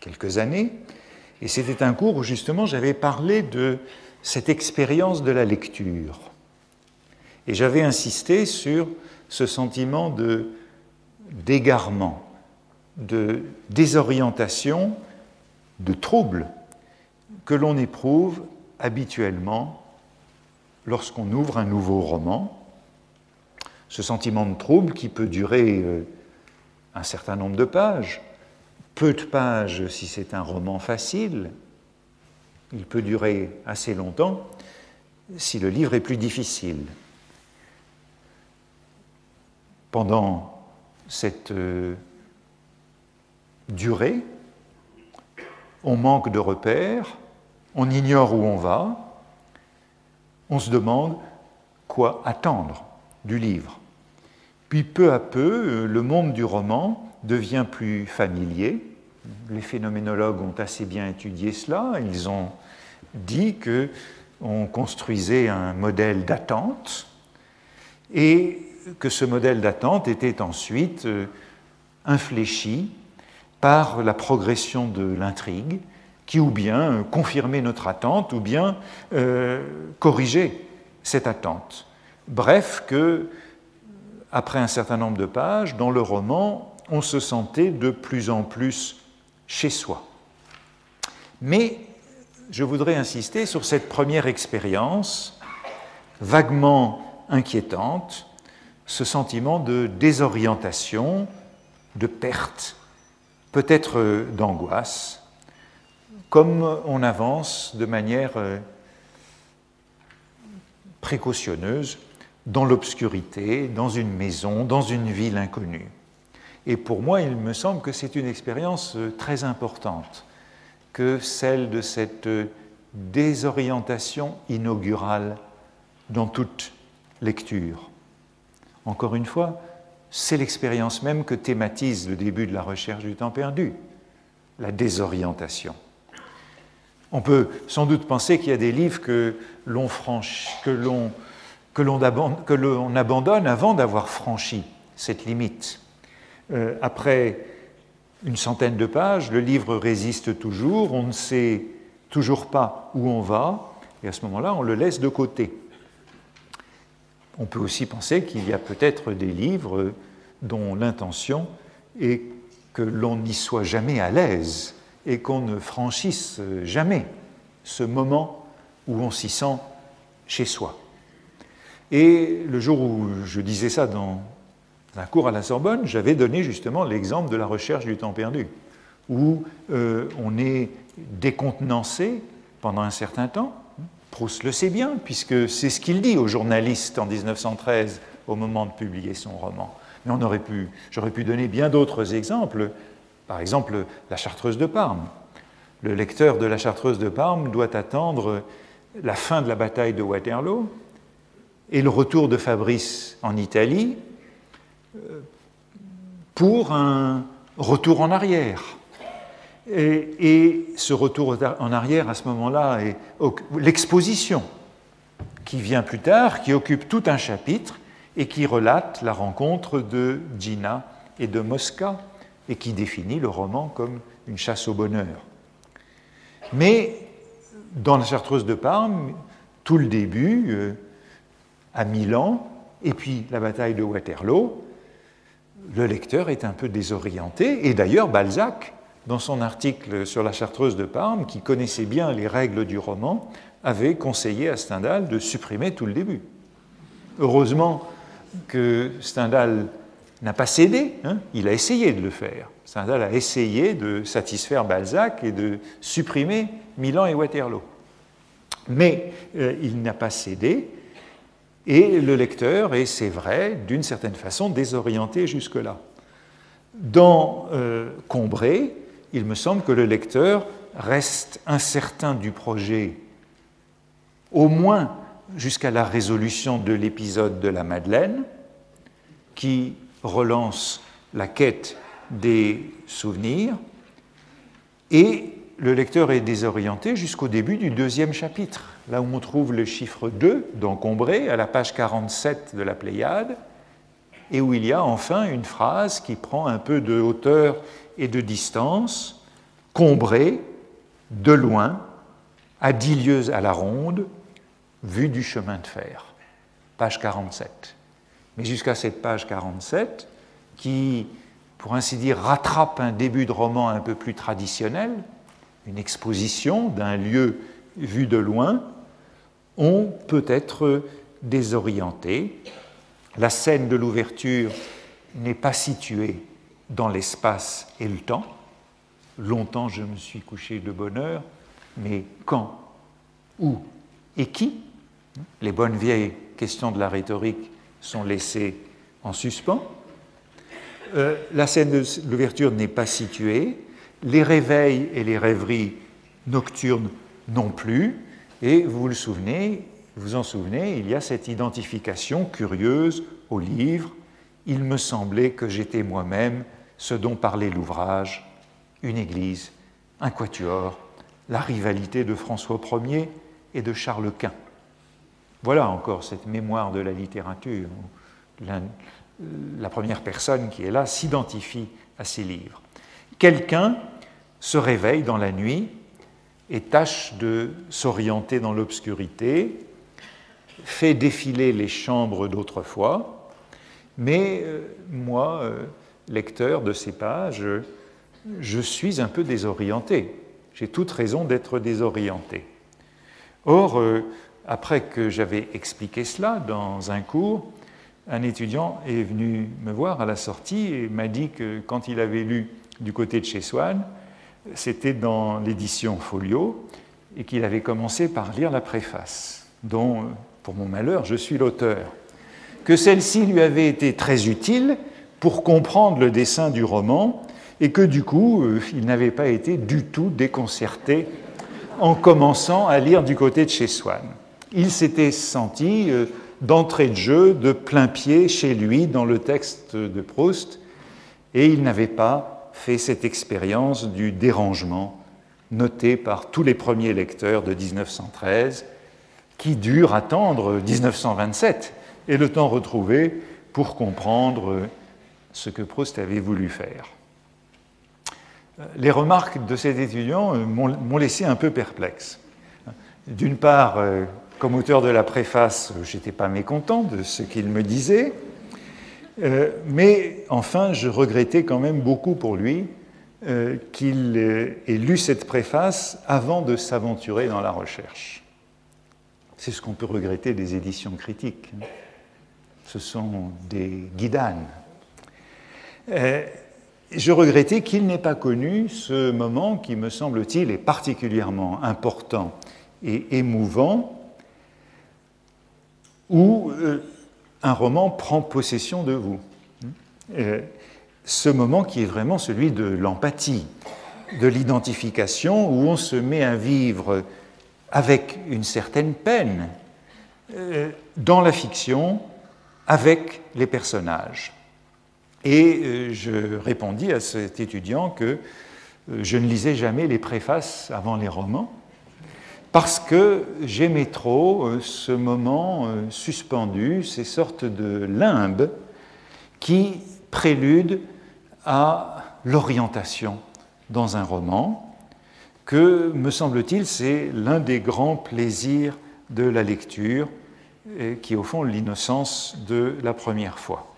quelques années, et c'était un cours où justement j'avais parlé de cette expérience de la lecture. Et j'avais insisté sur ce sentiment de d'égarement, de désorientation, de trouble que l'on éprouve habituellement lorsqu'on ouvre un nouveau roman. Ce sentiment de trouble qui peut durer euh, un certain nombre de pages, peu de pages si c'est un roman facile, il peut durer assez longtemps si le livre est plus difficile. Pendant cette euh, durée, on manque de repères, on ignore où on va, on se demande quoi attendre du livre. Puis peu à peu, le monde du roman devient plus familier. Les phénoménologues ont assez bien étudié cela. Ils ont dit que on construisait un modèle d'attente et que ce modèle d'attente était ensuite euh, infléchi par la progression de l'intrigue qui ou bien confirmer notre attente, ou bien euh, corriger cette attente. Bref, que après un certain nombre de pages, dans le roman, on se sentait de plus en plus chez soi. Mais je voudrais insister sur cette première expérience vaguement inquiétante, ce sentiment de désorientation, de perte, peut-être d'angoisse, comme on avance de manière euh, précautionneuse dans l'obscurité, dans une maison, dans une ville inconnue. Et pour moi, il me semble que c'est une expérience euh, très importante que celle de cette euh, désorientation inaugurale dans toute lecture. Encore une fois, c'est l'expérience même que thématise le début de la recherche du temps perdu, la désorientation. On peut sans doute penser qu'il y a des livres que l'on que l'on que l'on abandonne avant d'avoir franchi cette limite. Euh, après une centaine de pages, le livre résiste toujours, on ne sait toujours pas où on va, et à ce moment-là, on le laisse de côté. On peut aussi penser qu'il y a peut-être des livres dont l'intention est que l'on n'y soit jamais à l'aise, et qu'on ne franchisse jamais ce moment où on s'y sent chez soi. Et le jour où je disais ça dans un cours à la Sorbonne, j'avais donné justement l'exemple de la recherche du temps perdu, où euh, on est décontenancé pendant un certain temps. Proust le sait bien, puisque c'est ce qu'il dit aux journalistes en 1913 au moment de publier son roman. Mais on aurait pu, j'aurais pu donner bien d'autres exemples par exemple, la Chartreuse de Parme. Le lecteur de la Chartreuse de Parme doit attendre la fin de la bataille de Waterloo et le retour de Fabrice en Italie euh, pour un retour en arrière. Et, ce retour en arrière, à ce moment-là, est l'exposition qui vient plus tard, qui occupe tout un chapitre et qui relate la rencontre de Gina et de Mosca et qui définit le roman comme une chasse au bonheur. Mais dans la Chartreuse de Parme, tout le début, euh, à Milan, et puis la bataille de Waterloo, le lecteur est un peu désorienté, et d'ailleurs Balzac, dans son article sur la Chartreuse de Parme, qui connaissait bien les règles du roman, avait conseillé à Stendhal de supprimer tout le début. Heureusement que Stendhal n'a pas cédé, hein. il a essayé de le faire. Stendhal a essayé de satisfaire Balzac et de supprimer Milan et Waterloo. Mais euh, il n'a pas cédé, et le lecteur est, c'est vrai, d'une certaine façon désorienté jusque-là. Dans euh, Combré, il me semble que le lecteur reste incertain du projet, au moins jusqu'à la résolution de l'épisode de la Madeleine, qui relance la quête des souvenirs, et le lecteur est désorienté jusqu'au début du deuxième chapitre, là où on trouve le chiffre 2 d'encombré à la page 47 de la Pléiade, et où il y a enfin une phrase qui prend un peu de hauteur et de distance, combré, de loin, à dix lieues à la ronde, vue du chemin de fer. Page 47. Mais jusqu'à cette page 47, qui, pour ainsi dire, rattrape un début de roman un peu plus traditionnel, une exposition d'un lieu vu de loin, on peut être désorienté. La scène de l'ouverture n'est pas située dans l'espace et le temps. Longtemps je me suis couché de bonne heure, mais quand, où et qui Les bonnes vieilles questions de la rhétorique sont laissées en suspens. Euh, la scène de l'ouverture n'est pas située, les réveils et les rêveries nocturnes non plus, et vous le souvenez, vous en souvenez, il y a cette identification curieuse au livre. Il me semblait que j'étais moi-même ce dont parlait l'ouvrage, une église, un quatuor, la rivalité de François Ier et de Charles Quint. Voilà encore cette mémoire de la littérature. La, la première personne qui est là s'identifie à ces livres. Quelqu'un se réveille dans la nuit et tâche de s'orienter dans l'obscurité, fait défiler les chambres d'autrefois, mais euh, moi, euh, lecteur de ces pages, je suis un peu désorienté. J'ai toute raison d'être désorienté. Or, euh, après que j'avais expliqué cela dans un cours, un étudiant est venu me voir à la sortie et m'a dit que quand il avait lu du côté de chez Swann, c'était dans l'édition Folio, et qu'il avait commencé par lire la préface, dont, pour mon malheur, je suis l'auteur. Que celle-ci lui avait été très utile pour comprendre le dessin du roman, et que du coup, euh, il n'avait pas été du tout déconcerté en commençant à lire du côté de chez Swann. Il s'était senti euh, d'entrée de jeu, de plein pied chez lui dans le texte de Proust, et il n'avait pas fait cette expérience du dérangement noté par tous les premiers lecteurs de 1913, qui durent attendre 1927 et le temps retrouvé pour comprendre ce que Proust avait voulu faire. Les remarques de cet étudiant m'ont laissé un peu perplexe. D'une part, euh, comme auteur de la préface, je n'étais pas mécontent de ce qu'il me disait, euh, mais enfin, je regrettais quand même beaucoup pour lui euh, qu'il ait lu cette préface avant de s'aventurer dans la recherche. C'est ce qu'on peut regretter des éditions critiques. Ce sont des guidanes. Euh, je regrettais qu'il n'ait pas connu ce moment qui, me semble-t-il, est particulièrement important et émouvant, où euh, un roman prend possession de vous. Euh, ce moment qui est vraiment celui de l'empathie, de l'identification, où on se met à vivre avec une certaine peine euh, dans la fiction, avec les personnages. Et je répondis à cet étudiant que je ne lisais jamais les préfaces avant les romans, parce que j'aimais trop euh, ce moment euh, suspendu, ces sortes de limbes qui préludent à l'orientation dans un roman, que, me semble-t-il, c'est l'un des grands plaisirs de la lecture, qui est au fond l'innocence de la première fois.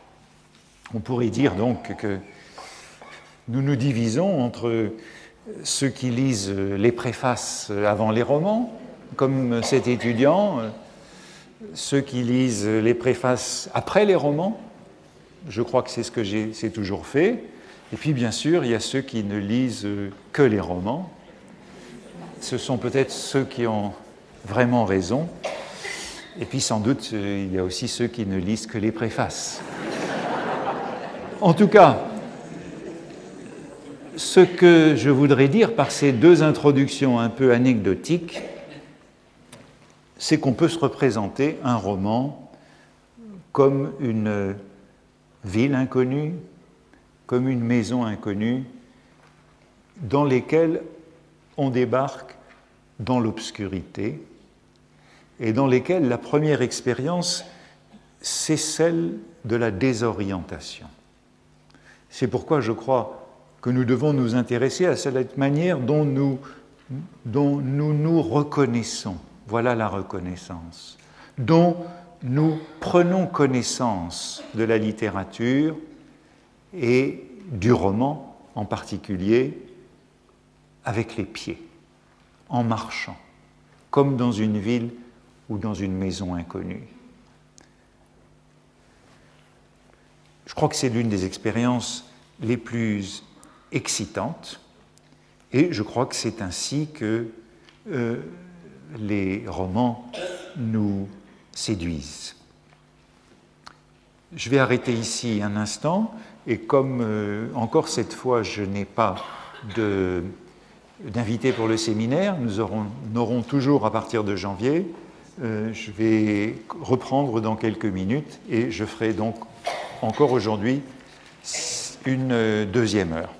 On pourrait dire donc que nous nous divisons entre ceux qui lisent les préfaces avant les romans, comme cet étudiant, ceux qui lisent les préfaces après les romans, je crois que c'est ce que j'ai toujours fait, et puis bien sûr, il y a ceux qui ne lisent que les romans, ce sont peut-être ceux qui ont vraiment raison, et puis sans doute, il y a aussi ceux qui ne lisent que les préfaces. En tout cas, ce que je voudrais dire par ces deux introductions un peu anecdotiques, c'est qu'on peut se représenter un roman comme une ville inconnue, comme une maison inconnue, dans lesquelles on débarque dans l'obscurité et dans lesquels la première expérience, c'est celle de la désorientation. C'est pourquoi je crois que nous devons nous intéresser à cette manière dont nous dont nous nous reconnaissons. Voilà la reconnaissance. Dont nous prenons connaissance de la littérature et du roman en particulier avec les pieds, en marchant, comme dans une ville ou dans une maison inconnue. Je crois que c'est l'une des expériences les plus excitantes et je crois que c'est ainsi que euh, les romans nous séduisent. Je vais arrêter ici un instant et comme euh, encore cette fois je n'ai pas d'invité pour le séminaire, nous aurons, aurons, toujours à partir de janvier, euh, je vais reprendre dans quelques minutes et je ferai donc encore aujourd'hui une deuxième heure.